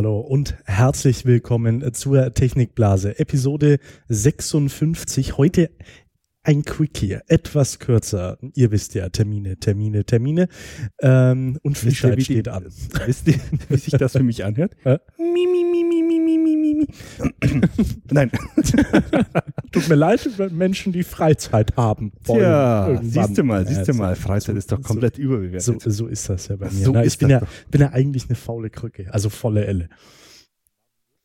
Hallo und herzlich willkommen zur Technikblase, Episode 56. Heute ein Quickie, etwas kürzer. Ihr wisst ja, Termine, Termine, Termine. Ähm, und Fischheit steht an. Wisst ihr, wie sich das für mich anhört? mi, mi, mi, mi. Nein. Tut mir leid, Menschen, die Freizeit haben. wollen irgendwann. siehst du mal, Ja, siehst du so- mal, Freizeit ist doch so- komplett So, überbewertet. so ist das ja bei mir. So Na, ich ist bin ja, bin ja eigentlich eine faule Krücke, also volle Elle.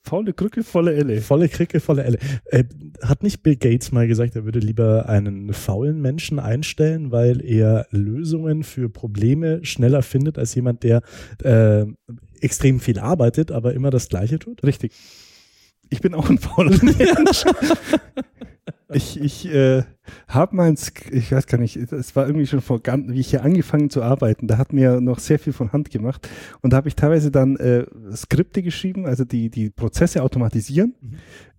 Faule Krücke, volle Elle. Volle Krücke, volle Elle. Äh, hat nicht Bill Gates mal gesagt, er würde lieber einen faulen Menschen einstellen, weil er Lösungen für Probleme schneller findet als jemand, der äh, extrem viel arbeitet, aber immer das Gleiche tut? Richtig. Ich bin auch ein fauler Mensch. Ich, ich äh, habe mein, Sk- ich weiß gar nicht, es war irgendwie schon vor, wie ich hier angefangen zu arbeiten, da hat mir noch sehr viel von Hand gemacht und da habe ich teilweise dann äh, Skripte geschrieben, also die, die Prozesse automatisieren, Mhm.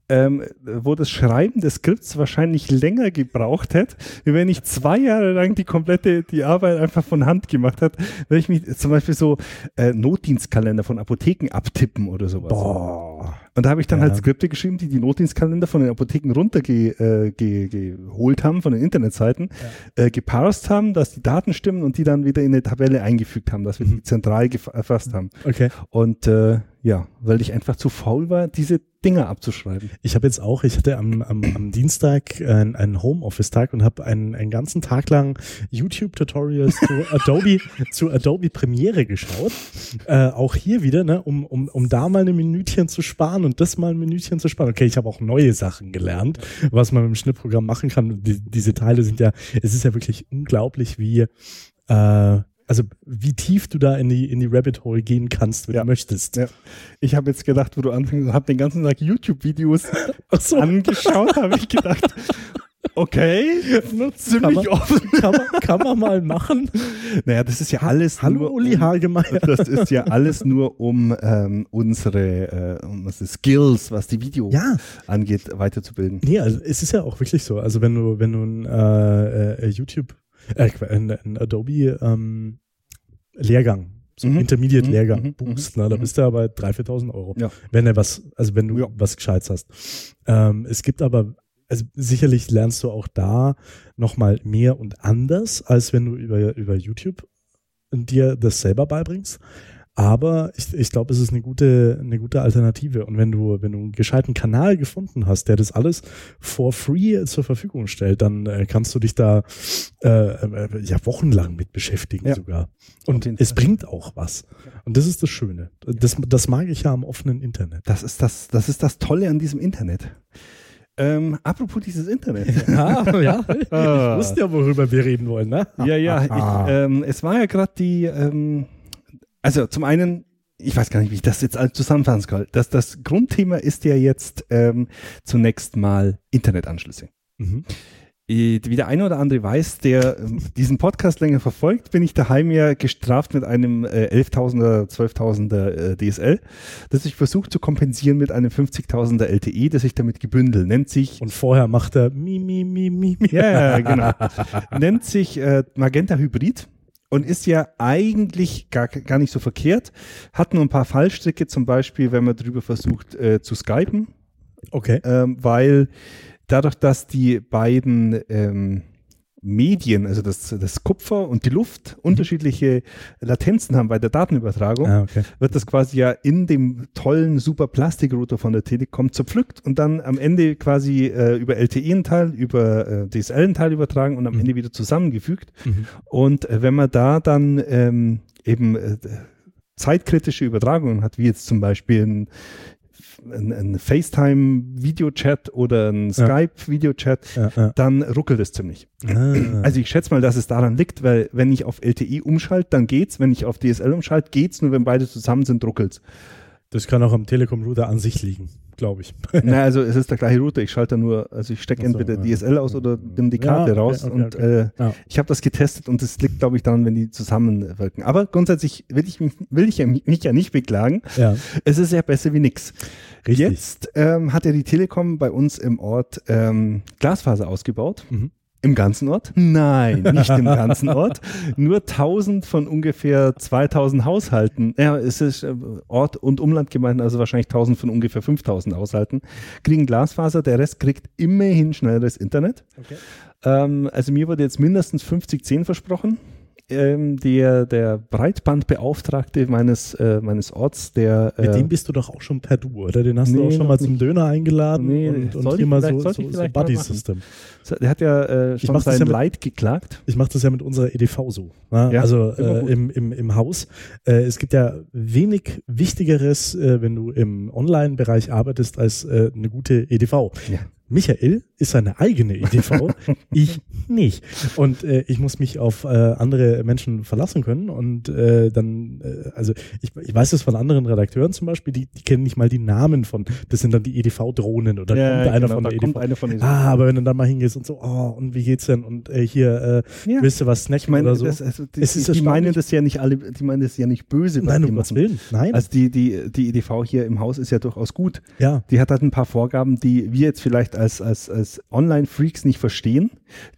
ähm, wo das Schreiben des Skripts wahrscheinlich länger gebraucht hätte, wie wenn ich zwei Jahre lang die komplette, die Arbeit einfach von Hand gemacht hätte, wenn ich mich zum Beispiel so äh, Notdienstkalender von Apotheken abtippen oder sowas. Boah. Und da habe ich dann Ja. halt Skripte geschrieben, die die Notdienstkalender von den Apotheken runtergeholt äh, ge, geholt haben, von den Internetseiten, äh, geparst haben, dass die Daten stimmen und die dann wieder in eine Tabelle eingefügt haben, dass wir Mhm. die zentral erfasst haben. Okay. Und äh, ja, weil ich einfach zu faul war, diese Dinger abzuschreiben. Ich habe jetzt auch, ich hatte am, am, am Dienstag einen, einen Homeoffice-Tag und habe einen, einen ganzen Tag lang YouTube-Tutorials zu Adobe, zu Adobe Premiere geschaut. Äh, auch hier wieder, ne, um, um, um da mal ein Minütchen zu sparen und das mal ein Minütchen zu sparen. Okay, ich habe auch neue Sachen gelernt, was man mit dem Schnittprogramm machen kann. Die, diese Teile sind ja, es ist ja wirklich unglaublich, wie äh, also wie tief du da in die in die Rabbit Hole gehen kannst, wenn Ja. du möchtest. Ja. Ich habe jetzt gedacht, wo du anfängst, habe den ganzen Tag YouTube-Videos so. angeschaut, habe ich gedacht, okay, ziemlich man- offen. Kann man, kann man mal machen. Naja, das ist ja alles Hallo nur Uli um- Hagemeyer. Das ist ja alles nur, um ähm, unsere, äh, um Skills, was die Video Ja, angeht, weiterzubilden. nee, also es ist ja auch wirklich so. Also wenn du, wenn du ein äh, äh, YouTube, äh, ein, Adobe ähm, Lehrgang, so Mhm. Intermediate-Lehrgang Mhm. buchst, Mhm. ne, da Mhm. bist du ja bei 3.000, 4.000 Euro. Ja. Wenn du was, also wenn du Ja. was Gescheites hast. Ähm, es gibt aber, also sicherlich lernst du auch da nochmal mehr und anders, als wenn du über, über YouTube dir das selber beibringst. Aber ich, ich glaube, es ist eine gute, eine gute Alternative. Und wenn du, wenn du einen gescheiten Kanal gefunden hast, der das alles for free zur Verfügung stellt, dann äh, kannst du dich da äh, äh, ja wochenlang mit beschäftigen Ja. sogar. Und es bringt auch was. Und das ist das Schöne. Das, das mag ich ja am offenen Internet. Das ist das, das ist das Tolle an diesem Internet. Ähm, apropos dieses Internet. Ja, ja. Ich Ah. wusste ja, worüber wir reden wollen, ne? ja, ja, Ah. ich, ähm, es war ja gerade die, ähm, also zum einen, ich weiß gar nicht, wie ich das jetzt alles zusammenfassen soll. Das, das Grundthema ist ja jetzt ähm, zunächst mal Internetanschlüsse. Mhm. Wie der eine oder andere weiß, der ähm, diesen Podcast länger verfolgt, bin ich daheim ja gestraft mit einem äh, 11.000er, 12.000er äh, DSL, das ich versuche zu kompensieren mit einem 50.000er LTE, das ich damit gebündel. Nennt sich, Und vorher macht er mi, mi, mi, mi, mi. ja, genau, nennt sich äh, Magenta Hybrid und ist ja eigentlich gar, gar nicht so verkehrt. Hat nur ein paar Fallstricke, zum Beispiel, wenn man drüber versucht äh, zu skypen, Okay. ähm, weil dadurch, dass die beiden ähm, Medien, also das, das Kupfer und die Luft, unterschiedliche Latenzen haben bei der Datenübertragung, Ah, okay. wird das quasi ja in dem tollen super Plastikrouter von der Telekom zerpflückt und dann am Ende quasi äh, über LTE einen Teil, über äh, DSL einen Teil übertragen und am Mhm. Ende wieder zusammengefügt. Mhm. Und äh, wenn man da dann ähm, eben äh, zeitkritische Übertragungen hat, wie jetzt zum Beispiel ein, ein, ein FaceTime-Videochat oder ein. Skype-Videochat, Ja, ja. dann ruckelt es ziemlich. Ah. Also ich schätze mal, dass es daran liegt, weil wenn ich auf LTE umschalte, dann geht's. Wenn ich auf DSL umschalte, geht's. Nur wenn beide zusammen sind, ruckelt's. Das kann auch am Telekom-Router an sich liegen, glaube ich. Na, also es ist der gleiche Router. Ich schalte nur, also ich stecke so, entweder ja. DSL aus oder nimm die Karte Ja, okay, raus. okay, und okay. Äh, Ja. ich habe das getestet und es liegt, glaube ich, daran, wenn die zusammenwirken. Aber grundsätzlich will ich mich, will ich ja, mich ja nicht beklagen. Ja, Es ist ja besser wie nix. richtig. Jetzt ähm, hat ja die Telekom bei uns im Ort ähm, Glasfaser ausgebaut. Mhm. Im ganzen Ort? Nein, nicht im ganzen Ort. Nur 1000 von ungefähr 2000 Haushalten. Ja, es ist äh, Ort und Umland gemeint, also wahrscheinlich 1000 von ungefähr 5000 Haushalten, kriegen Glasfaser. Der Rest kriegt immerhin schnelleres Internet. Okay. Ähm, also mir wurde jetzt mindestens 5010 versprochen. Ähm, der, der Breitbandbeauftragte meines, äh, meines Orts, der. Mit äh, dem bist du doch auch schon per Du, oder? Den hast du Nee, auch schon mal zum nicht. Döner eingeladen Nee, und, und hier mal so, so, so Buddy-System. der hat ja äh, schon sein ja mit- Leid geklagt. Ich mache das ja mit unserer EDV so. Ne? Ja, also äh, im, im, im Haus. Äh, es gibt ja wenig Wichtigeres, äh, wenn du im Online-Bereich arbeitest, als äh, eine gute EDV. Ja. Michael ist seine eigene EDV, ich nicht. Und äh, ich muss mich auf äh, andere Menschen verlassen können. Und äh, dann, äh, also ich, ich weiß das von anderen Redakteuren zum Beispiel, die, die kennen nicht mal die Namen von, das sind dann die EDV-Drohnen oder kommt einer genau, von da der kommt EDV. einer von Ah, aber wenn du dann mal hingehst und so, oh, und wie geht's denn? Und äh, hier, äh, Ja. willst du was snacken Ich meine, oder so? das, also, die, Es ist die, die meinen das ja nicht alle, die meinen das ja nicht böse. Nein, um Gottes. Willen. Nein. Also die, die, die EDV hier im Haus ist ja durchaus gut. ja. Die hat halt ein paar Vorgaben, die wir jetzt vielleicht als, als, als Online-Freaks nicht verstehen,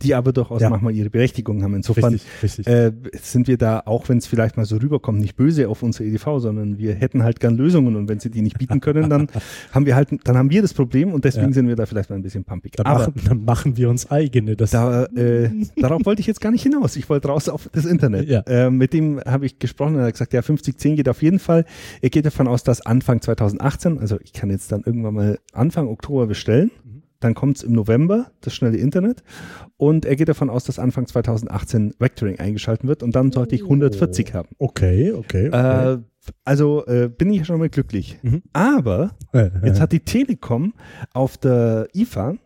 die aber durchaus Ja. manchmal ihre Berechtigung haben. Insofern Richtig, richtig. äh, sind wir da, auch wenn es vielleicht mal so rüberkommt, nicht böse auf unsere EDV, sondern wir hätten halt gern Lösungen und wenn sie die nicht bieten können, dann haben wir halt, dann haben wir das Problem und deswegen Ja. sind wir da vielleicht mal ein bisschen pumpig. dann, aber machen, dann machen wir uns eigene. Das, da, äh, darauf wollte ich jetzt gar nicht hinaus. Ich wollte raus auf das Internet. Ja. Äh, mit dem habe ich gesprochen und er hat gesagt, ja, 5010 geht auf jeden Fall. Er geht davon aus, dass Anfang 2018, also ich kann jetzt dann irgendwann mal Anfang Oktober bestellen. Mhm. Dann kommt es im November, das schnelle Internet. Und er geht davon aus, dass Anfang 2018 Vectoring eingeschalten wird und dann sollte ich 140 haben. okay, okay. okay. Äh, also äh, bin ich schon mal glücklich. Mhm. Aber Äh, Jetzt äh, hat die Telekom auf der IFA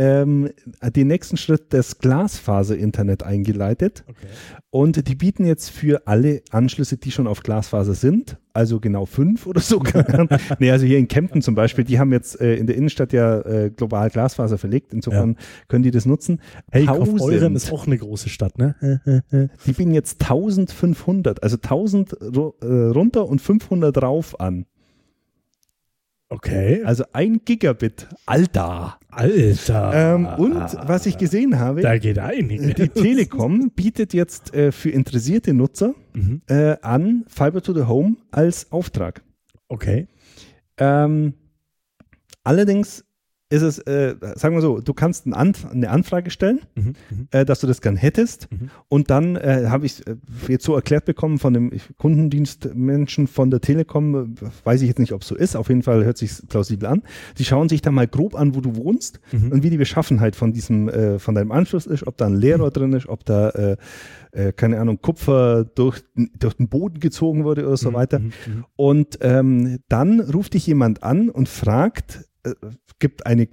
ähm, den nächsten Schritt des Glasfaser-Internet eingeleitet okay. und die bieten jetzt für alle Anschlüsse, die schon auf Glasfaser sind, also genau fünf oder so, nee, also hier in Kempten zum Beispiel, die haben jetzt äh, in der Innenstadt ja äh, global Glasfaser verlegt, insofern können die das nutzen. Hey, 1000. Kaufeuren ist auch eine große Stadt, ne? Die bieten jetzt 1500, also 1000 ru- äh, runter und 500 rauf an. Okay. Also ein Gigabit. Alter. Alter. Ähm, und was ich gesehen habe, Da geht einiges. die Telekom bietet jetzt äh, für interessierte Nutzer Mhm. äh, an Fiber to the Home als Auftrag. Okay. Ähm, allerdings ist es, äh, sagen wir so, du kannst ein Anf eine Anfrage stellen, Mhm. Mhm. äh, dass du das gern hättest. Mhm. Und dann äh, habe ich äh, jetzt so erklärt bekommen von dem Kundendienstmenschen von der Telekom, äh, weiß ich jetzt nicht, ob es so ist, auf jeden Fall hört sich plausibel an. Die schauen sich dann mal grob an, wo du wohnst Mhm. und wie die Beschaffenheit von diesem, äh, von deinem Anschluss ist, ob da ein Leerrohr drin ist, ob da, äh, äh, keine Ahnung, Kupfer durch, durch den Boden gezogen wurde oder so Mhm. weiter. Mhm. Mhm. Und ähm, dann ruft dich jemand an und fragt, gibt eine,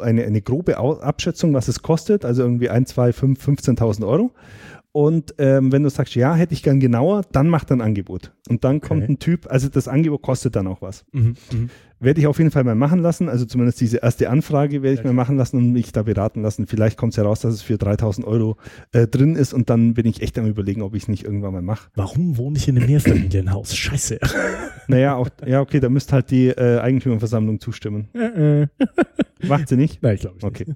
eine, eine grobe Abschätzung, was es kostet, also irgendwie 1, 2, 5, 15.000 Euro. Und ähm, wenn du sagst, ja, hätte ich gern genauer, dann macht er ein Angebot. Und dann kommt Okay. ein Typ, also das Angebot kostet dann auch was. Mhm. Mhm. Werde ich auf jeden Fall mal machen lassen, also zumindest diese erste Anfrage werde ich Ja, mal machen lassen und mich da beraten lassen. Vielleicht kommt es heraus, dass es für 3.000 Euro äh, drin ist und dann bin ich echt am überlegen, ob ich es nicht irgendwann mal mache. Warum wohne ich in einem Mehrfamilienhaus? Scheiße. Naja, auch, ja, okay, da müsste halt die äh, Eigentümerversammlung zustimmen. Äh, äh. Macht sie nicht? Nein, glaube ich Okay.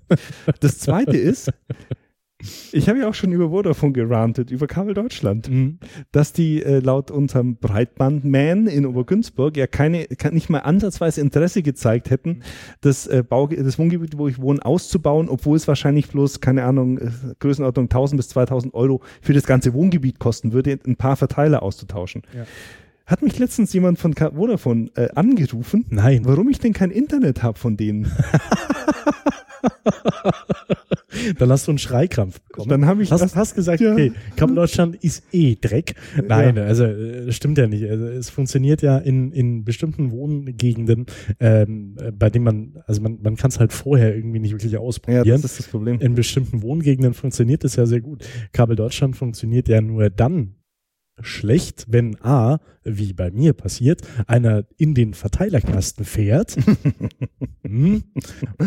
Das zweite ist, ich habe ja auch schon über Vodafone gerantet, über Kabel Deutschland. Mhm. dass die äh, laut unserem Breitbandman in Obergünzburg ja keine, kann nicht mal ansatzweise Interesse gezeigt hätten, das, äh, Bau, das Wohngebiet, wo ich wohne, auszubauen, obwohl es wahrscheinlich bloß, keine Ahnung, äh, Größenordnung 1000 bis 2000 Euro für das ganze Wohngebiet kosten würde, ein paar Verteiler auszutauschen. Ja. Hat mich letztens jemand von Vodafone äh, angerufen, Nein. warum ich denn kein Internet habe von denen. Dann hast du einen Schreikrampf bekommen. Dann habe ich hast, erst- hast gesagt, Ja. okay, Kabel Deutschland ist eh Dreck. Nein, also äh, das stimmt ja nicht. Also, es funktioniert ja in, in bestimmten Wohngegenden, ähm, äh, bei denen man, also man, man kann es halt vorher irgendwie nicht wirklich ja, ausprobieren. das ist das Problem. in bestimmten Wohngegenden funktioniert es ja sehr gut. Kabel Deutschland funktioniert ja nur dann schlecht, wenn A, wie bei mir passiert, einer in den Verteilerkasten fährt Hm.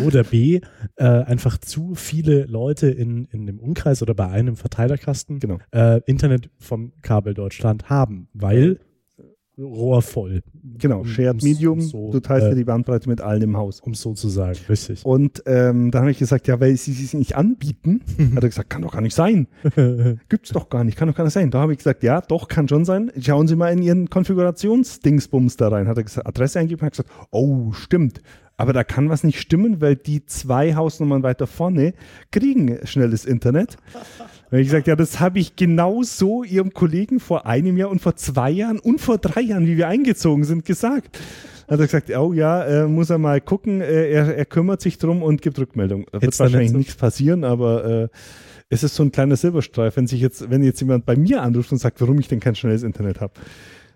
oder B, äh, einfach zu viele Leute in, in dem Umkreis oder bei einem Verteilerkasten Genau. äh, Internet vom Kabel Deutschland haben, weil Rohr voll. Genau, Shared Medium, so, du teilst äh, dir die Bandbreite mit allen im Haus. Um so zu sagen, richtig. Und ähm, dann habe ich gesagt, ja, weil sie es nicht anbieten, hat er gesagt, kann doch gar nicht sein. Gibt's doch gar nicht, kann doch gar nicht sein. Da habe ich gesagt, ja, doch, kann schon sein. Schauen Sie mal in Ihren Konfigurationsdingsbums da rein. Hat er gesagt, Adresse eingegeben, hat gesagt, oh, stimmt. Aber da kann was nicht stimmen, weil die zwei Hausnummern weiter vorne kriegen schnelles Internet. Da habe ich gesagt, ja, das habe ich genau so Ihrem Kollegen vor einem Jahr und vor zwei Jahren und vor drei Jahren, wie wir eingezogen sind, gesagt. Hat er gesagt, oh ja, äh, muss er mal gucken, äh, er, er kümmert sich drum und gibt Rückmeldung. Wird Jetzt dann wahrscheinlich nichts passieren, aber äh, es ist so ein kleiner Silberstreif, wenn sich jetzt, wenn jetzt jemand bei mir anruft und sagt, warum ich denn kein schnelles Internet habe.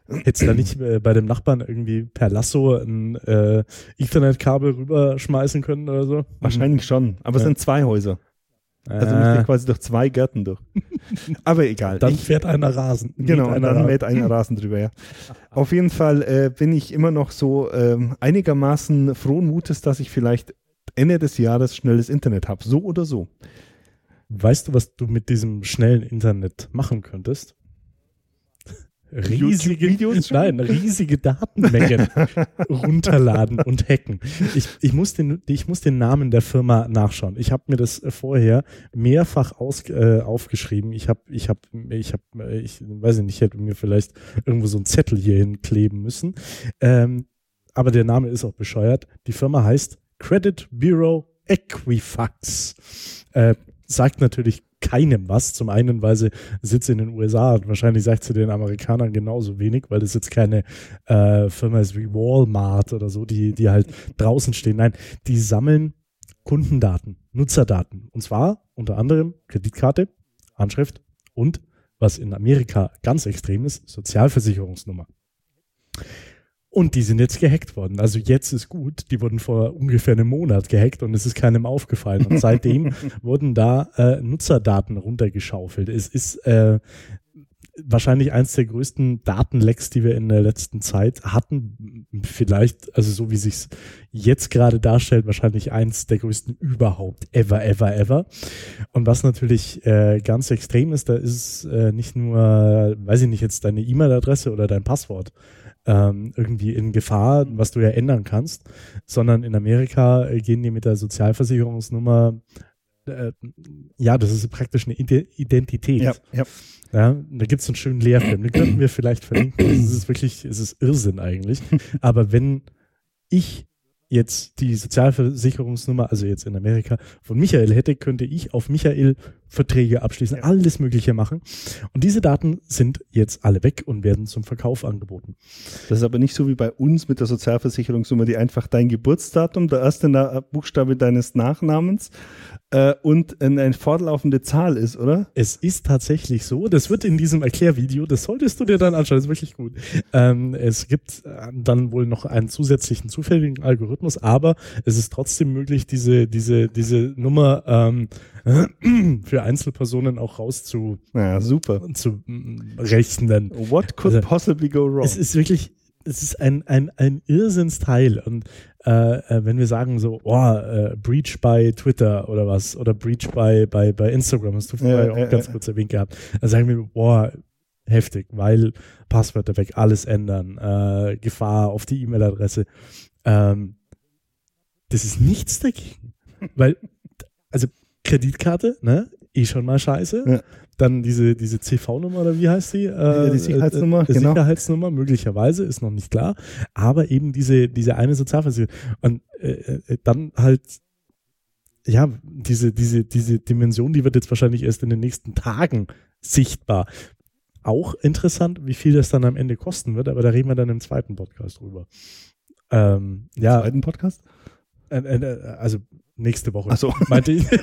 Hättest du da nicht äh, bei dem Nachbarn irgendwie per Lasso ein äh, Ethernet-Kabel rüberschmeißen können oder so? Wahrscheinlich schon, aber es Ja. sind zwei Häuser. Also äh, müsste ich quasi durch zwei Gärten durch. aber egal. dann ich, fährt einer Rasen. Genau, einer dann Rasen. mäht einer Rasen drüber, ja. Auf jeden Fall äh, bin ich immer noch so ähm, einigermaßen frohen Mutes, dass ich vielleicht Ende des Jahres schnelles Internet habe. So oder so. Weißt du, was du mit diesem schnellen Internet machen könntest? Riesige, nein, riesige Datenmengen runterladen und hacken. Ich, ich, muss den, ich muss den Namen der Firma nachschauen. Ich habe mir das vorher mehrfach aus, äh, aufgeschrieben. Ich habe, ich habe, ich habe, ich weiß nicht, ich hätte mir vielleicht irgendwo so einen Zettel hier hinkleben müssen. Ähm, aber der Name ist auch bescheuert. Die Firma heißt Credit Bureau Equifax. Äh, sagt natürlich keinem was. Zum einen, weil sie sitzt in den USA und wahrscheinlich sagt sie den Amerikanern genauso wenig, weil das jetzt keine äh, Firma ist wie Walmart oder so, die, die halt draußen stehen. Nein, die sammeln Kundendaten, Nutzerdaten. Und zwar unter anderem Kreditkarte, Handschrift und, was in Amerika ganz extrem ist, Sozialversicherungsnummer. Und die sind jetzt gehackt worden. Also jetzt ist gut. Die wurden vor ungefähr einem Monat gehackt und es ist keinem aufgefallen. Und seitdem wurden da äh, Nutzerdaten runtergeschaufelt. Es ist äh, wahrscheinlich eins der größten Datenlecks, die wir in der letzten Zeit hatten. Vielleicht, also so wie sich's jetzt gerade darstellt, wahrscheinlich eins der größten überhaupt ever, ever, ever. Und was natürlich äh, ganz extrem ist, da ist äh, nicht nur, weiß ich nicht, jetzt deine E-Mail-Adresse oder dein Passwort ähm, irgendwie in Gefahr, was du ja ändern kannst, sondern in Amerika äh, gehen die mit der Sozialversicherungsnummer äh, ja, das ist praktisch eine Ide Identität. Ja, ja. Ja, da gibt es einen schönen Lehrfilm, den könnten wir vielleicht verlinken. Es ist wirklich, es ist Irrsinn eigentlich. Aber wenn ich jetzt die Sozialversicherungsnummer, also jetzt in Amerika, von Michael hätte, könnte ich auf Michael Verträge abschließen, alles Mögliche machen. Und diese Daten sind jetzt alle weg und werden zum Verkauf angeboten. Das ist aber nicht so wie bei uns mit der Sozialversicherungsnummer, die einfach dein Geburtsdatum, der erste Na Buchstabe deines Nachnamens äh, und eine, fortlaufende Zahl ist, oder? Es ist tatsächlich so, das wird in diesem Erklärvideo, das solltest du dir dann anschauen, das ist wirklich gut. Ähm, es gibt äh, dann wohl noch einen zusätzlichen zufälligen Algorithmus, aber es ist trotzdem möglich, diese, diese, diese Nummer ähm, für Einzelpersonen auch rauszu Ja, super. zu mm, rechnen. What could Also, possibly go wrong? Es ist wirklich, es ist ein, ein, ein Irrsinnsteil. Und äh, äh, wenn wir sagen so, oh, äh, Breach bei Twitter oder was, oder Breach bei, bei, bei Instagram, hast du vorher Ja, auch ja, ganz kurz erwähnt gehabt, dann sagen wir, boah, heftig, weil Passwörter weg, alles ändern, äh, Gefahr auf die E-Mail-Adresse. Ähm, das ist nichts dagegen. Weil, also Kreditkarte, ne, eh schon mal scheiße. Ja. Dann diese, diese CV-Nummer oder wie heißt die? Äh, die Sicherheitsnummer, äh, äh, genau. Sicherheitsnummer, möglicherweise, ist noch nicht klar. Aber eben diese, diese eine Sozialversicherung. Und äh, äh, dann halt, ja, diese, diese, diese Dimension, die wird jetzt wahrscheinlich erst in den nächsten Tagen sichtbar. Auch interessant, wie viel das dann am Ende kosten wird, aber da reden wir dann im zweiten Podcast drüber. Ähm, ja, Zweiten Podcast? äh, äh, also nächste Woche. Ach so. Meinte ich.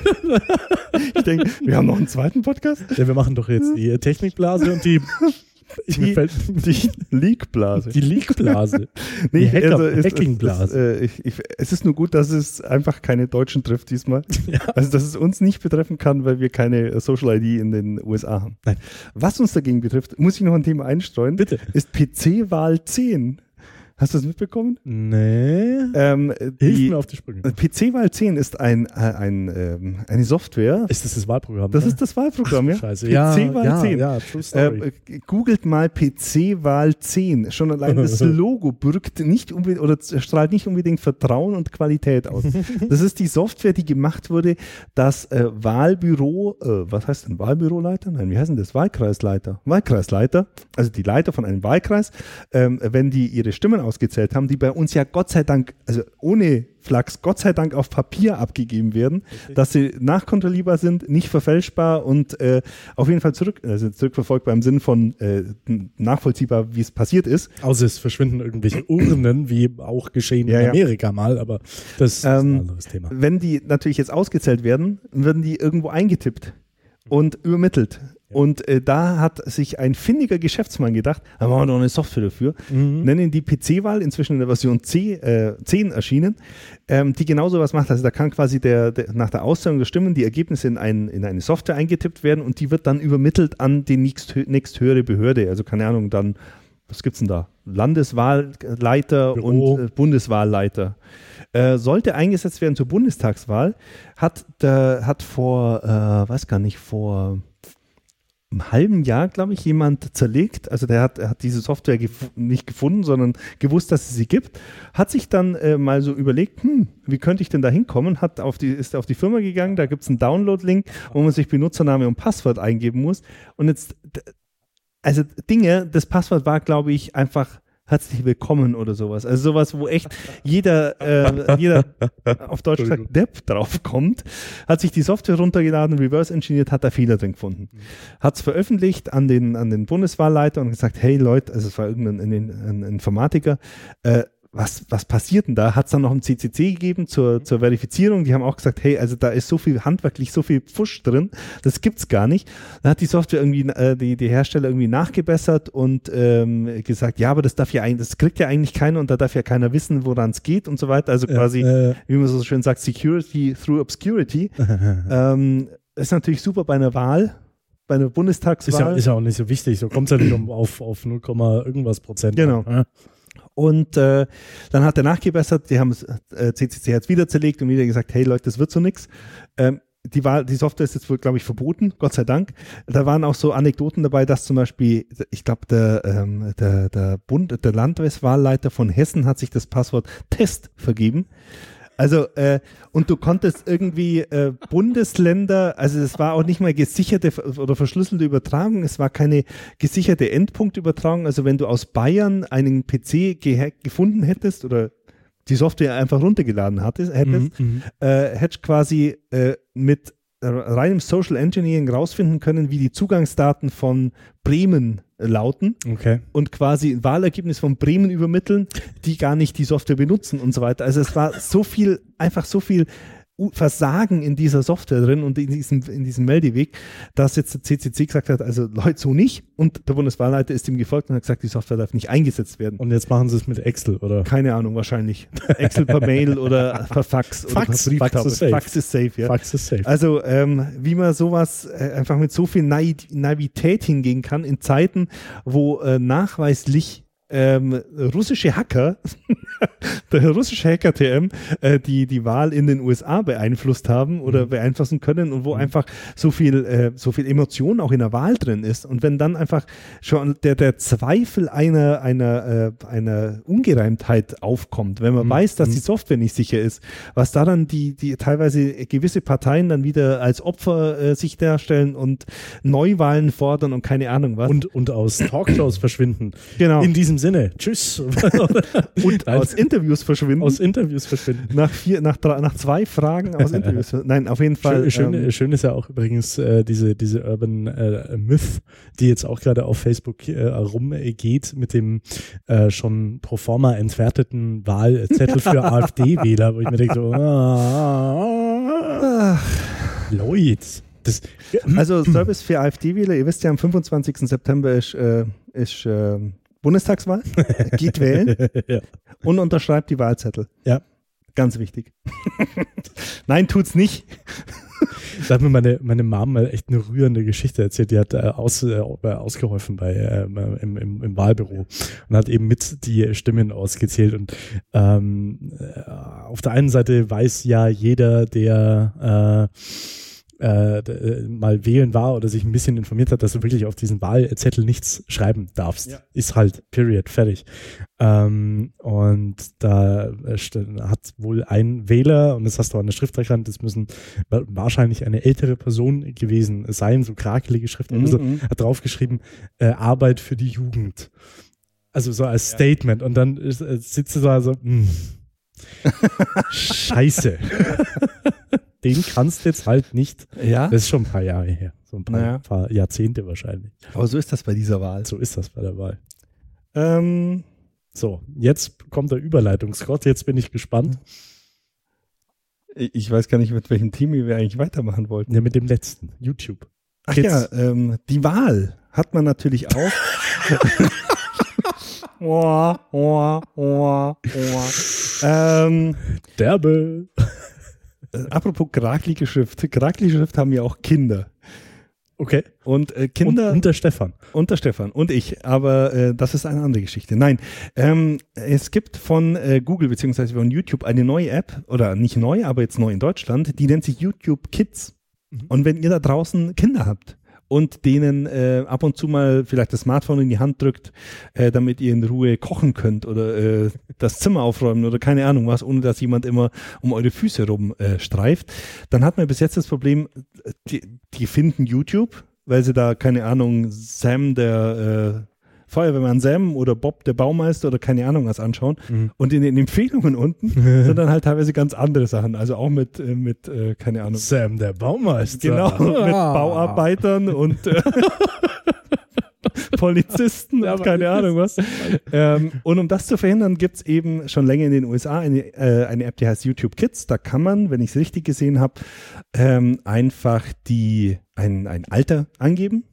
Ich denke, wir haben noch einen zweiten Podcast? ja, wir machen doch jetzt die Technikblase und die, Die- Die Leakblase. die Leakblase. Nee, die also ist- Hackingblase. äh, ich, ich, es ist nur gut, dass es einfach keine Deutschen trifft diesmal. Ja. Also, dass es uns nicht betreffen kann, weil wir keine Social ID in den USA haben. Nein. Was uns dagegen betrifft, muss ich noch ein Thema einstreuen, Bitte. ist PC-Wahl 10. Hast du das mitbekommen? Nee. Ähm, Hilf mir auf die Sprünge. PC-Wahl 10 ist ein, äh, ein, ähm, eine Software. Ist das das Wahlprogramm? Das ne? ist das Wahlprogramm, ja? Scheiße. PC-Wahl ja, 10. Ja, true story. Äh, googelt mal PC-Wahl 10. Schon allein das Logo birgt nicht unbedingt oder strahlt nicht unbedingt Vertrauen und Qualität aus. Das ist die Software, die gemacht wurde, dass äh, Wahlbüro, äh, was heißt denn Wahlbüroleiter? Nein, wie heißt denn das? Wahlkreisleiter. Wahlkreisleiter, also die Leiter von einem Wahlkreis, ähm, wenn die ihre Stimmen ausgezählt haben, die bei uns ja Gott sei Dank, also ohne Flachs, Gott sei Dank auf Papier abgegeben werden, dass sie nachkontrollierbar sind, nicht verfälschbar und äh, auf jeden Fall zurück, also zurückverfolgbar im Sinn von äh, nachvollziehbar, wie es passiert ist. Außer es verschwinden irgendwelche Urnen, wie auch geschehen Ja, in ja. Amerika mal, aber das ist ein Ähm, anderes Thema. Wenn die natürlich jetzt ausgezählt werden, werden die irgendwo eingetippt und übermittelt. Und äh, da hat sich ein findiger Geschäftsmann gedacht, da machen wir doch eine Software dafür, Mhm. nennen die PC-Wahl, inzwischen in der Version C, äh, 10 erschienen, ähm, die genau sowas macht. Also da kann quasi der, der, nach der Auszählung der Stimmen die Ergebnisse in, ein, in eine Software eingetippt werden und die wird dann übermittelt an die nächst, nächsthöhere Behörde. Also keine Ahnung, dann, was gibt's denn da? Landeswahlleiter Büro. und äh, Bundeswahlleiter. Äh, sollte eingesetzt werden zur Bundestagswahl, hat, der, hat vor, äh, weiß gar nicht, vor einem halben Jahr, glaube ich, jemand zerlegt. Also der hat, hat diese Software gef nicht gefunden, sondern gewusst, dass es sie gibt. Hat sich dann äh, mal so überlegt, hm, wie könnte ich denn da hinkommen? Hat auf die, ist auf die Firma gegangen, da gibt es einen Download-Link, wo man sich Benutzername und Passwort eingeben muss. Und jetzt, also Dinge, das Passwort war, glaube ich, einfach herzlich willkommen oder sowas. Also sowas, wo echt jeder, äh, jeder auf Deutsch gesagt Depp draufkommt, hat sich die Software runtergeladen, reverse engineert, hat da Fehler drin gefunden. Hat es veröffentlicht an den, an den Bundeswahlleiter und gesagt, hey Leute, also es war irgendein ein, ein Informatiker, äh, was, was passiert denn da? Hat es dann noch ein CCC gegeben zur, zur Verifizierung. Die haben auch gesagt, hey, also da ist so viel handwerklich, so viel Pfusch drin, das gibt's gar nicht. Dann hat die Software irgendwie, äh, die, die Hersteller irgendwie nachgebessert und ähm, gesagt, ja, aber das darf ja eigentlich, das kriegt ja eigentlich keiner und da darf ja keiner wissen, woran es geht und so weiter. Also quasi, Äh, wie man so schön sagt, Security through Obscurity. ähm, ist natürlich super bei einer Wahl, bei einer ist, ja, Bundestagswahl. ist ja auch nicht so wichtig. So kommt es ja nicht um auf, auf 0, irgendwas Prozent. Genau. Ja. Und äh, dann hat er nachgebessert, die haben äh, CCC hat wieder zerlegt und wieder gesagt, hey Leute, das wird so nix. Ähm, die, Wahl, die Software ist jetzt wohl, glaube ich, verboten, Gott sei Dank. Da waren auch so Anekdoten dabei, dass zum Beispiel, ich glaube, der, ähm, der, der Bund, der Landeswahlleiter von Hessen hat sich das Passwort Test vergeben. Also, äh, und du konntest irgendwie äh, Bundesländer, also es war auch nicht mal gesicherte oder verschlüsselte Übertragung, es war keine gesicherte Endpunktübertragung. Also wenn du aus Bayern einen PC gefunden hättest oder die Software einfach runtergeladen hattest, hättest, Mhm, mhm. äh, hättest quasi äh, mit äh, reinem Social Engineering rausfinden können, wie die Zugangsdaten von Bremen äh, lauten Okay. und quasi ein Wahlergebnis von Bremen übermitteln, die gar nicht die Software benutzen und so weiter. Also es war so viel, einfach so viel Versagen in dieser Software drin und in diesem, in diesem Meldeweg, dass jetzt der CCC gesagt hat, also Leute, so nicht. Und der Bundeswahlleiter ist ihm gefolgt und hat gesagt, die Software darf nicht eingesetzt werden. Und jetzt machen sie es mit Excel, oder? Keine Ahnung, wahrscheinlich. Excel per Mail oder per Fax, oder Fax. per Brieftaube. Fax ist safe. Fax ist safe, ja. Fax ist safe. Also, ähm, wie man sowas äh, einfach mit so viel Naiv Naivität hingehen kann in Zeiten, wo äh, nachweislich ähm, russische Hacker, der russische Hacker-TM, äh, die die Wahl in den USA beeinflusst haben oder Mhm. beeinflussen können und wo einfach so viel, äh, so viel Emotion auch in der Wahl drin ist. Und wenn dann einfach schon der, der Zweifel einer, einer, äh, einer Ungereimtheit aufkommt, wenn man Mhm. weiß, dass Mhm. die Software nicht sicher ist, was da dann die, die teilweise gewisse Parteien dann wieder als Opfer äh, sich darstellen und Neuwahlen fordern und keine Ahnung was. Und, und aus Talkshows verschwinden. genau. In diesem Sinne. Tschüss. und aus Interviews verschwinden. aus Interviews verschwinden. nach vier, nach, drei, nach zwei Fragen aus Interviews. Nein, auf jeden Fall. Schön, ähm, schön ist ja auch übrigens äh, diese, diese Urban äh, Myth, die jetzt auch gerade auf Facebook äh, rumgeht mit dem äh, schon pro forma entwerteten Wahlzettel für AfD-Wähler, wo ich mir denke, so, ah, Leute, das, Also Service für AfD-Wähler, ihr wisst ja, am 25. September ist, äh, ist äh, Bundestagswahl. Geht wählen ja. und unterschreibt die Wahlzettel. Ja. Ganz wichtig. Nein, tut's nicht. Da hat mir meine, meine Mom mal echt eine rührende Geschichte erzählt. Die hat äh, aus, äh, ausgeholfen bei, äh, im, im, im Wahlbüro und hat eben mit die Stimmen ausgezählt. Und ähm, äh, auf der einen Seite weiß ja jeder, der äh, äh, äh, mal wählen war oder sich ein bisschen informiert hat, dass du wirklich auf diesen Wahlzettel nichts schreiben darfst. Ja. Ist halt, period, fertig. Ähm, und da äh, hat wohl ein Wähler, und das hast du an der Schrift erkannt, das müssen wahrscheinlich eine ältere Person gewesen sein, so krakelige Schrift, Mhm, also, hat draufgeschrieben, äh, Arbeit für die Jugend. Also so als Statement. Und dann ist, äh, sitzt du da so, mh. Scheiße. Den kannst du jetzt halt nicht. Ja, Das ist schon ein paar Jahre her. So ein paar, Naja. paar Jahrzehnte wahrscheinlich. aber so ist das bei dieser Wahl. So ist das bei der Wahl. Ähm, So, jetzt kommt der Überleitungsgott. Jetzt bin ich gespannt. ich weiß gar nicht, mit welchem Team wir eigentlich weitermachen wollten. Ja, mit dem letzten. YouTube. Ach Kids. ja, ähm, die Wahl hat man natürlich auch. Oah, oah, oah, oah. ähm, Derbe. Äh, apropos kraklige Schrift. Kraklige Schrift haben ja auch Kinder. Okay. Und äh, Kinder und der Stefan. und der Stefan und ich, aber äh, das ist eine andere Geschichte. Nein, ähm, es gibt von äh, Google beziehungsweise von YouTube eine neue App, oder nicht neu, aber jetzt neu in Deutschland, die nennt sich YouTube Kids. Mhm. Und wenn ihr da draußen Kinder habt und denen äh, ab und zu mal vielleicht das Smartphone in die Hand drückt, äh, damit ihr in Ruhe kochen könnt oder äh, das Zimmer aufräumen oder keine Ahnung was, ohne dass jemand immer um eure Füße rum äh, dann hat man bis jetzt das Problem, die, die finden YouTube, weil sie da, keine Ahnung, Sam, der äh, Feuerwehrmann Sam oder Bob, der Baumeister oder keine Ahnung was anschauen. Mhm. Und in den Empfehlungen unten sind dann halt teilweise ganz andere Sachen. Also auch mit, äh, mit äh, keine Ahnung, Sam, der Baumeister. Genau, mit Ah. Bauarbeitern und äh, Polizisten Ja, und keine Ahnung was. Ähm, und um das zu verhindern, gibt es eben schon länger in den USA eine, äh, eine App, die heißt YouTube Kids. Da kann man, wenn ich es richtig gesehen habe, ähm, einfach die, ein, ein Alter angeben.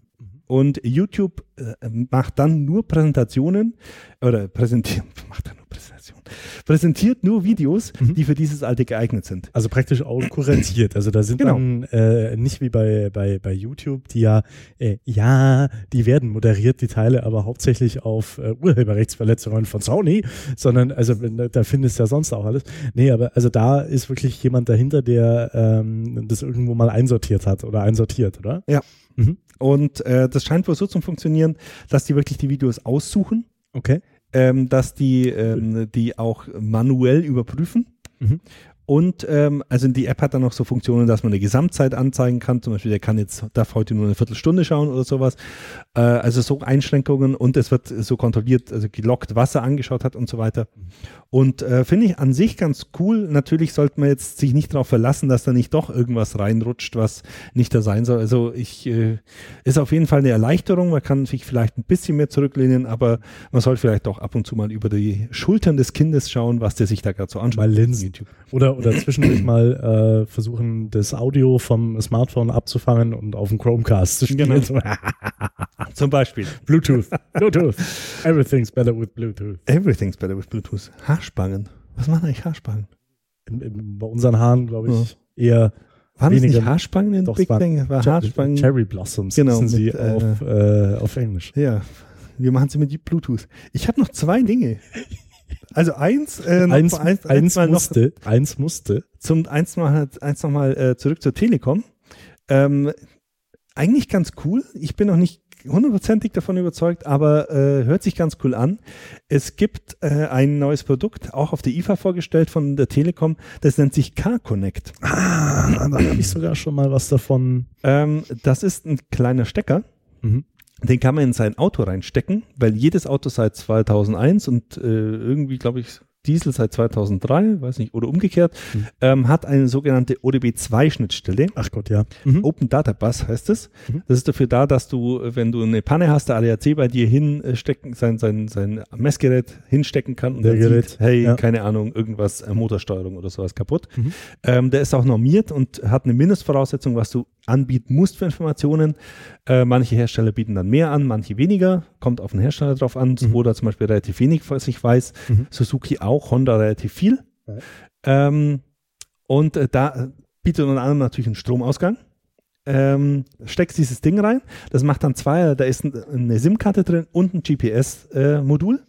Und YouTube äh, macht dann nur Präsentationen oder präsentiert, macht dann nur Präsentationen, präsentiert nur Videos, Mhm. die für dieses Alter geeignet sind. Also praktisch auch kuratiert. Also da sind Genau. dann äh, nicht wie bei, bei, bei YouTube, die ja, äh, ja, die werden moderiert, die Teile, aber hauptsächlich auf äh, Urheberrechtsverletzungen von Sony, sondern also da findest du ja sonst auch alles. Nee, aber also da ist wirklich jemand dahinter, der ähm, das irgendwo mal einsortiert hat oder einsortiert, oder? Ja. Mhm. Und äh, das scheint wohl so zu funktionieren, dass die wirklich die Videos aussuchen, Okay. ähm, dass die ähm, die auch manuell überprüfen. Mhm. Und ähm, also die App hat dann noch so Funktionen, dass man eine Gesamtzeit anzeigen kann. Zum Beispiel, der kann jetzt, darf heute nur eine Viertelstunde schauen oder sowas. Äh, also so Einschränkungen und es wird so kontrolliert, also gelockt, was er angeschaut hat und so weiter. Und äh, finde ich an sich ganz cool. Natürlich sollte man jetzt sich nicht darauf verlassen, dass da nicht doch irgendwas reinrutscht, was nicht da sein soll. Also ich äh, ist auf jeden Fall eine Erleichterung. Man kann sich vielleicht ein bisschen mehr zurücklehnen, aber man sollte vielleicht auch ab und zu mal über die Schultern des Kindes schauen, was der sich da gerade so anschaut. Mal linsen. Oder, oder zwischendurch mal äh, versuchen, das Audio vom Smartphone abzufangen und auf dem Chromecast zu spielen. Genau. Zum Beispiel. Bluetooth. Bluetooth. Everything's better with Bluetooth. Everything's better with Bluetooth. Haarspangen. Was machen eigentlich Haarspangen? In, in, bei unseren Haaren, glaube ich, eher Waren es Weniger- nicht Haarspangen in Doch, es Big Bang? War Haarspangen. Cherry Blossoms Genau, hießen sie mit, äh, auf, äh, auf Englisch. Ja, wir machen sie mit Bluetooth. Ich habe noch zwei Dinge. Also eins, äh, noch, Eins, eins, eins, mal noch musste, eins musste. zum eins noch, eins noch mal äh, zurück zur Telekom. Ähm, eigentlich ganz cool. Ich bin noch nicht hundertprozentig davon überzeugt, aber äh, hört sich ganz cool an. Es gibt äh, ein neues Produkt, auch auf der IFA vorgestellt von der Telekom. Das nennt sich Car-Connect. Ah, da habe ich sogar schon mal was davon. Ähm, das ist ein kleiner Stecker. Mhm. Den kann man in sein Auto reinstecken, weil jedes Auto seit 2001 und äh, irgendwie, glaube ich, Diesel seit 2003, weiß nicht, oder umgekehrt, Mhm. ähm, hat eine sogenannte ODB2-Schnittstelle. Ach Gott, ja. Mhm. Open Data Bus heißt es. Mhm. Das ist dafür da, dass du, äh, wenn du eine Panne hast, der ADAC bei dir hinstecken, sein, sein, sein Messgerät hinstecken kann und Der dann Gerät, sieht, hey, ja. keine Ahnung, irgendwas, äh, Motorsteuerung oder sowas kaputt. Mhm. Ähm, der ist auch normiert und hat eine Mindestvoraussetzung, was du anbieten musst für Informationen. Äh, manche Hersteller bieten dann mehr an, manche weniger. Kommt auf den Hersteller drauf an. Mhm. Skoda zum Beispiel relativ wenig, was ich weiß. Mhm. Suzuki auch, Honda relativ viel. Ja. Ähm, und äh, da bietet unter anderem natürlich einen Stromausgang. Ähm, steckst dieses Ding rein, das macht dann zwei, da ist ein- eine SIM-Karte drin und ein GPS-Modul.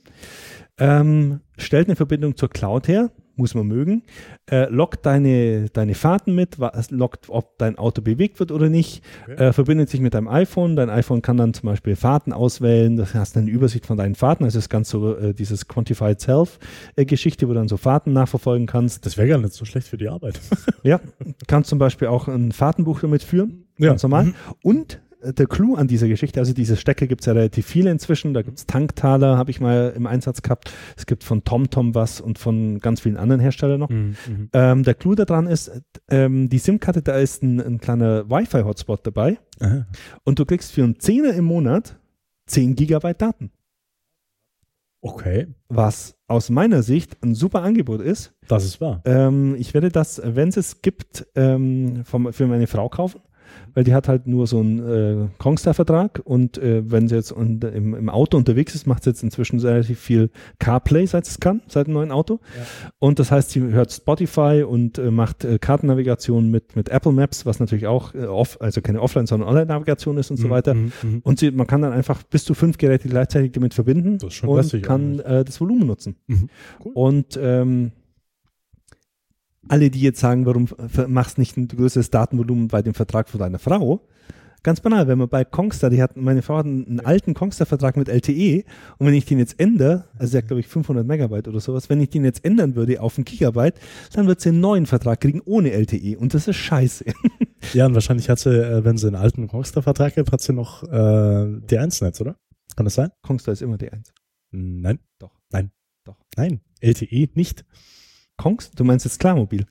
Ähm, stellt eine Verbindung zur Cloud her, muss man mögen. Äh, lockt deine, deine Fahrten mit, wa- lockt, ob dein Auto bewegt wird oder nicht. Okay. Äh, verbindet sich mit deinem iPhone. Dein iPhone kann dann zum Beispiel Fahrten auswählen. Das hast eine Übersicht von deinen Fahrten. Also das ist ganz so äh, dieses Quantified Self-Geschichte, wo du dann so Fahrten nachverfolgen kannst. Das wäre gar nicht so schlecht für die Arbeit. Ja, kannst zum Beispiel auch ein Fahrtenbuch damit führen. Ganz normal. Mhm. Und äh, der Clou an dieser Geschichte, also diese Stecker gibt es ja relativ viele inzwischen. Da gibt es Tanktaler, habe ich mal im Einsatz gehabt. Es gibt von TomTom was und von ganz vielen anderen Herstellern noch. Mhm. Mhm. Ähm, der Clou daran ist, ähm, die SIM-Karte, da ist ein, ein kleiner Wi-Fi-Hotspot dabei Aha. und du kriegst für einen Zehner im Monat 10 Gigabyte Daten. Okay, Was aus meiner Sicht ein super Angebot ist. das ist wahr. Ähm, ich werde das, wenn es es gibt, ähm, vom, für meine Frau kaufen, weil die hat halt nur so einen äh, Kongstar-Vertrag und äh, wenn sie jetzt und, im, im Auto unterwegs ist, macht sie jetzt inzwischen relativ viel CarPlay, seit es kann, seit dem neuen Auto. Ja. Und das heißt, sie hört Spotify und äh, macht äh, Kartennavigation mit, mit Apple Maps, was natürlich auch äh, off, also keine Offline, sondern Online-Navigation ist und so weiter. Mhm. Mhm. Und sie, man kann dann einfach bis zu fünf Geräte gleichzeitig damit verbinden und kann äh, das Volumen nutzen. Mhm. Cool. Und ähm, alle, die jetzt sagen, warum machst nicht ein größeres Datenvolumen bei dem Vertrag von deiner Frau? Ganz banal, wenn man bei Kongstar, die hat, meine Frau hat einen, alten Kongstar-Vertrag mit LTE und wenn ich den jetzt ändere, also der hat glaube ich 500 Megabyte oder sowas, wenn ich den jetzt ändern würde auf einen Gigabyte, dann wird sie einen neuen Vertrag kriegen ohne LTE und das ist scheiße. Ja, und wahrscheinlich hat sie, äh, wenn sie einen alten Rockstar-Vertrag hat, hat sie noch äh, D1-Netz, oder? Kann das sein? Kongstar ist immer D1. Nein. Doch. Nein. Doch. Nein. LTE nicht. Kongs, du meinst jetzt Klarmobil?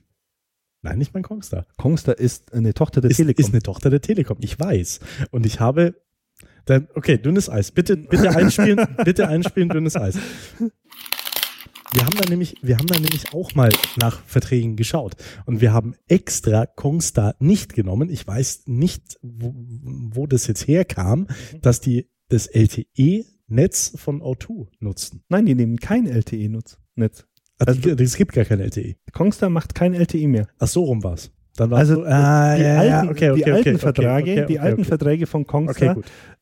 Nein, nicht mein Kongstar. Kongstar ist eine Tochter der Ist, Telekom. ist eine Tochter der Telekom. Ich weiß. Und ich habe dann, okay, dünnes Eis. Bitte, bitte einspielen, bitte einspielen, dünnes Eis. Wir haben da nämlich, wir haben da nämlich auch mal nach Verträgen geschaut und wir haben extra Kongstar nicht genommen. Ich weiß nicht, wo, wo das jetzt herkam, dass die das LTE-Netz von O2 nutzen. Nein, die nehmen kein LTE-Netz. Also, es gibt gar kein LTE. Kongstar macht kein LTE mehr. Ach, so rum war's. Dann war Also so, ah, die ja, alten, ja, okay, okay, die alten okay, Verträge, die alten. Verträge von Kongstar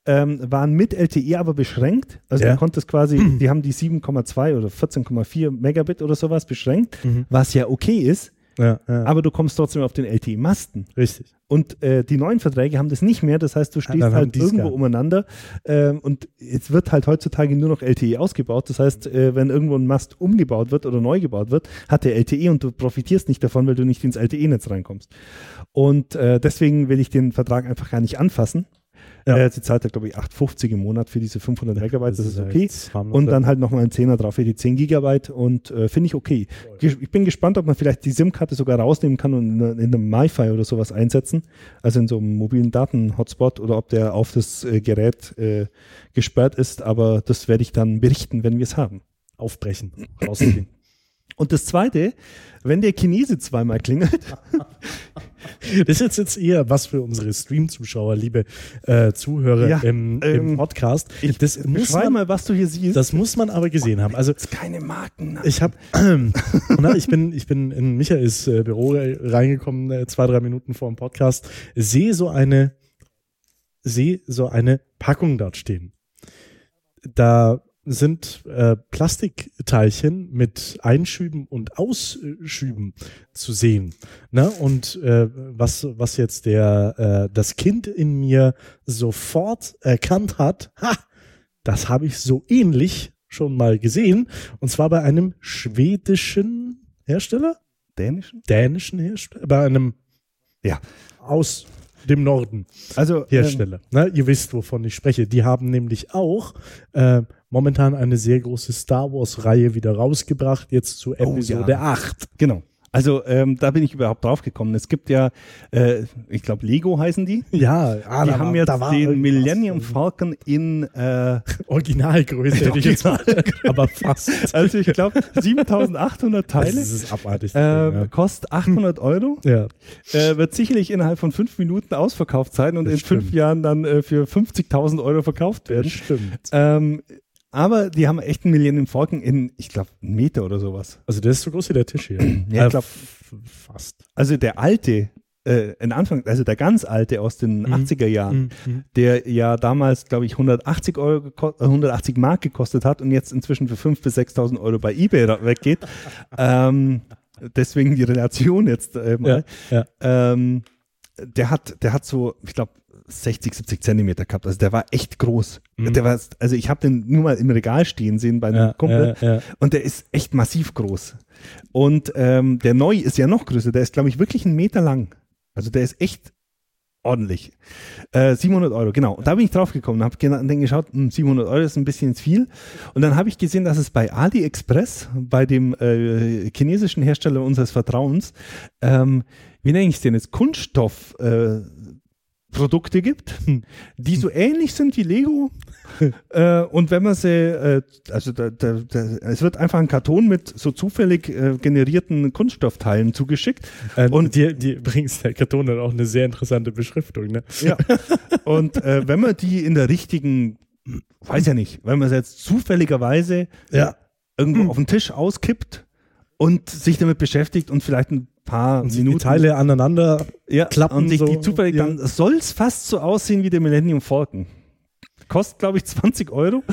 ähm, waren mit LTE aber beschränkt. Also Ja. man konnte es quasi, die haben die 7,2 oder 14,4 Megabit oder sowas beschränkt, Mhm. was ja okay ist, Ja, ja, aber du kommst trotzdem auf den LTE-Masten. richtig. Und äh, die neuen Verträge haben das nicht mehr, das heißt, du stehst haben halt irgendwo gehabt. umeinander ähm, und es wird halt heutzutage nur noch LTE ausgebaut. Das heißt, äh, wenn irgendwo ein Mast umgebaut wird oder neu gebaut wird, hat der LTE und du profitierst nicht davon, weil du nicht ins LTE-Netz reinkommst. Und äh, deswegen will ich den Vertrag einfach gar nicht anfassen. Ja. Äh, sie zahlt ja, glaube ich, 8,50 im Monat für diese 500 Megabyte, das, ist ja okay. harmlos. Und dann halt nochmal ein Zehner drauf für die 10 Gigabyte und äh, finde ich okay. Ich bin gespannt, ob man vielleicht die SIM-Karte sogar rausnehmen kann und in, in einem MiFi oder sowas einsetzen, also in so einem mobilen Daten-Hotspot oder ob der auf das äh, Gerät äh, gesperrt ist, aber das werde ich dann berichten, wenn wir es haben. aufbrechen, rausziehen. Und das Zweite, wenn der Chinese zweimal klingelt, Das ist jetzt, eher was für unsere Stream-Zuschauer, liebe äh, Zuhörer Ja, im, im ähm, Podcast. das, muss man, mal, was du hier siehst. das muss man aber gesehen haben. Also ist keine Marken. ich habe, na, ich bin, ich bin in Michaels äh, Büro reingekommen, äh, zwei, drei Minuten vor dem Podcast, sehe so eine, sehe so eine Packung dort stehen. Da sind äh, Plastikteilchen mit Einschüben und Ausschüben zu sehen. Ne? Und äh, was, was jetzt der, äh, das Kind in mir sofort erkannt hat, ha, das habe ich so ähnlich schon mal gesehen. Und zwar bei einem schwedischen Hersteller, Dänischen? dänischen Hersteller, bei einem Ja. aus dem Norden. Also, ähm, Hersteller. Ne, ihr wisst, wovon ich spreche. Die haben nämlich auch äh, momentan eine sehr große Star Wars-Reihe wieder rausgebracht, jetzt zu Oh, Episode ja. 8. Genau. Also ähm, da bin ich überhaupt drauf gekommen. Es gibt ja, äh, ich glaube Lego heißen die. Ja, ah, die haben war- jetzt da war den. Millennium Falcon in, äh, Originalgröße hätte ich jetzt mal, aber fast. also ich glaube 7800 Teile, Das ist abartig. äh, kostet 800 Euro, ja. äh, wird sicherlich innerhalb von fünf Minuten ausverkauft sein und Das in fünf stimmt. Jahren dann äh, für 50.000 Euro verkauft ja, werden. stimmt. Ähm, aber die haben echt einen Millennium Falcon in, ich glaube, einen Meter oder sowas. Also der ist so groß wie der Tisch hier. Ja, Äh, ich glaub- f- fast. Also der alte äh, in Anfang, also der ganz alte aus den Mhm. 80er Jahren, Mhm. der ja damals, glaube ich, 180 Euro, geko- äh, 180 Mark gekostet hat und jetzt inzwischen für 5.000 bis 6.000 Euro bei eBay weggeht. ähm, deswegen die Relation jetzt äh, mal. Ja, Ähm, der hat, der hat so, ich glaube, 60, 70 Zentimeter gehabt. Also der war echt groß. Mhm. Der war, also ich habe den nur mal im Regal stehen sehen bei einem ja, Kumpel ja, ja. und der ist echt massiv groß. Und ähm, der neu ist ja noch größer. Der ist, glaube ich, wirklich einen Meter lang. Also der ist echt ordentlich. Äh, 700 Euro, genau. Und da bin ich drauf gekommen, habe dann geschaut, hm, 700 Euro ist ein bisschen zu viel. Und dann habe ich gesehen, dass es bei AliExpress, bei dem äh, chinesischen Hersteller unseres Vertrauens, ähm, wie nenne ich es denn jetzt, Kunststoff äh, Produkte gibt, die so ähnlich sind wie Lego. äh, und wenn man sie, äh, also da, da, da, es wird einfach ein Karton mit so zufällig äh, generierten Kunststoffteilen zugeschickt. Äh, Und- die, die übrigens, der Karton hat auch eine sehr interessante Beschriftung. Ne? Ja. Und äh, wenn man die in der richtigen, weiß ja nicht, wenn man sie jetzt zufälligerweise Ja. irgendwo auf den Tisch auskippt und sich damit beschäftigt und vielleicht ein paar Und Minuten die Teile aneinander ja, klappen und sich die so, zufällig ja. dann soll es fast so aussehen wie der Millennium Falcon. Kostet, glaube ich, 20 Euro.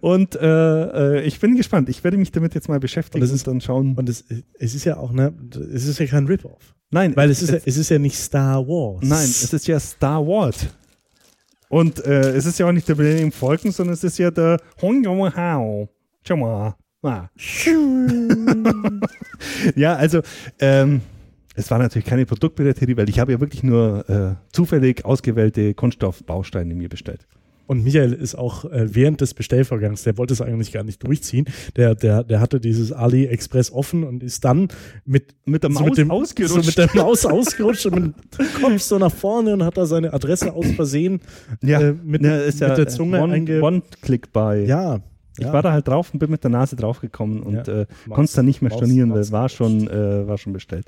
Und äh, äh, ich bin gespannt. Ich werde mich damit jetzt mal beschäftigen Und und, es ist- dann schauen. Und es, es ist ja auch, ne, es ist ja kein Rip-Off. nein, Weil es ist, ja, es ist ja nicht Star Wars. Nein, es ist ja Star Wars. Und äh, es ist ja auch nicht der Millennium Falcon, sondern es ist ja der Hong Yong Hao. Schau mal. Ah. ja, also ähm, es war natürlich keine Produktpiraterie, weil ich habe ja wirklich nur äh, zufällig ausgewählte Kunststoffbausteine mir bestellt. Und Michael ist auch äh, während des Bestellvorgangs, der wollte es eigentlich gar nicht durchziehen. Der, der, der hatte dieses AliExpress offen und ist dann mit, Mit der so Maus mit dem, ausgerutscht. So mit der Maus ausgerutscht und mit dem Kopf so nach vorne und hat da seine Adresse aus Versehen äh, mit, ja, ist ja mit der Zunge One, einge... One-Click bei. Ja. Ich ja. war da halt drauf und bin mit der Nase draufgekommen und Ja. äh, konnte es dann nicht mehr Maus- stornieren, weil es war schon, äh, war schon bestellt.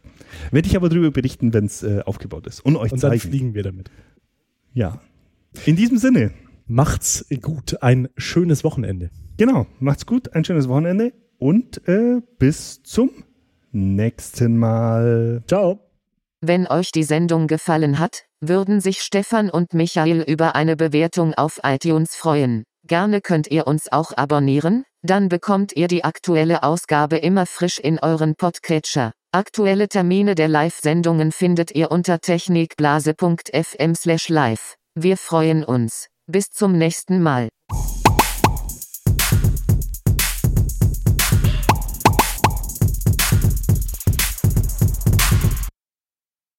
Werde ich aber darüber berichten, wenn es äh, aufgebaut ist und euch Und dann zeigen. fliegen wir damit. Ja. In diesem Sinne, Macht's gut. Ein schönes Wochenende. genau, macht's gut, ein schönes Wochenende und äh, bis zum nächsten Mal. Ciao. Wenn euch die Sendung gefallen hat, würden sich Stefan und Michael über eine Bewertung auf iTunes freuen. Gerne könnt ihr uns auch abonnieren, dann bekommt ihr die aktuelle Ausgabe immer frisch in euren Podcatcher. Aktuelle Termine der Live-Sendungen findet ihr unter technikblase.fm/live. Wir freuen uns. Bis zum nächsten Mal.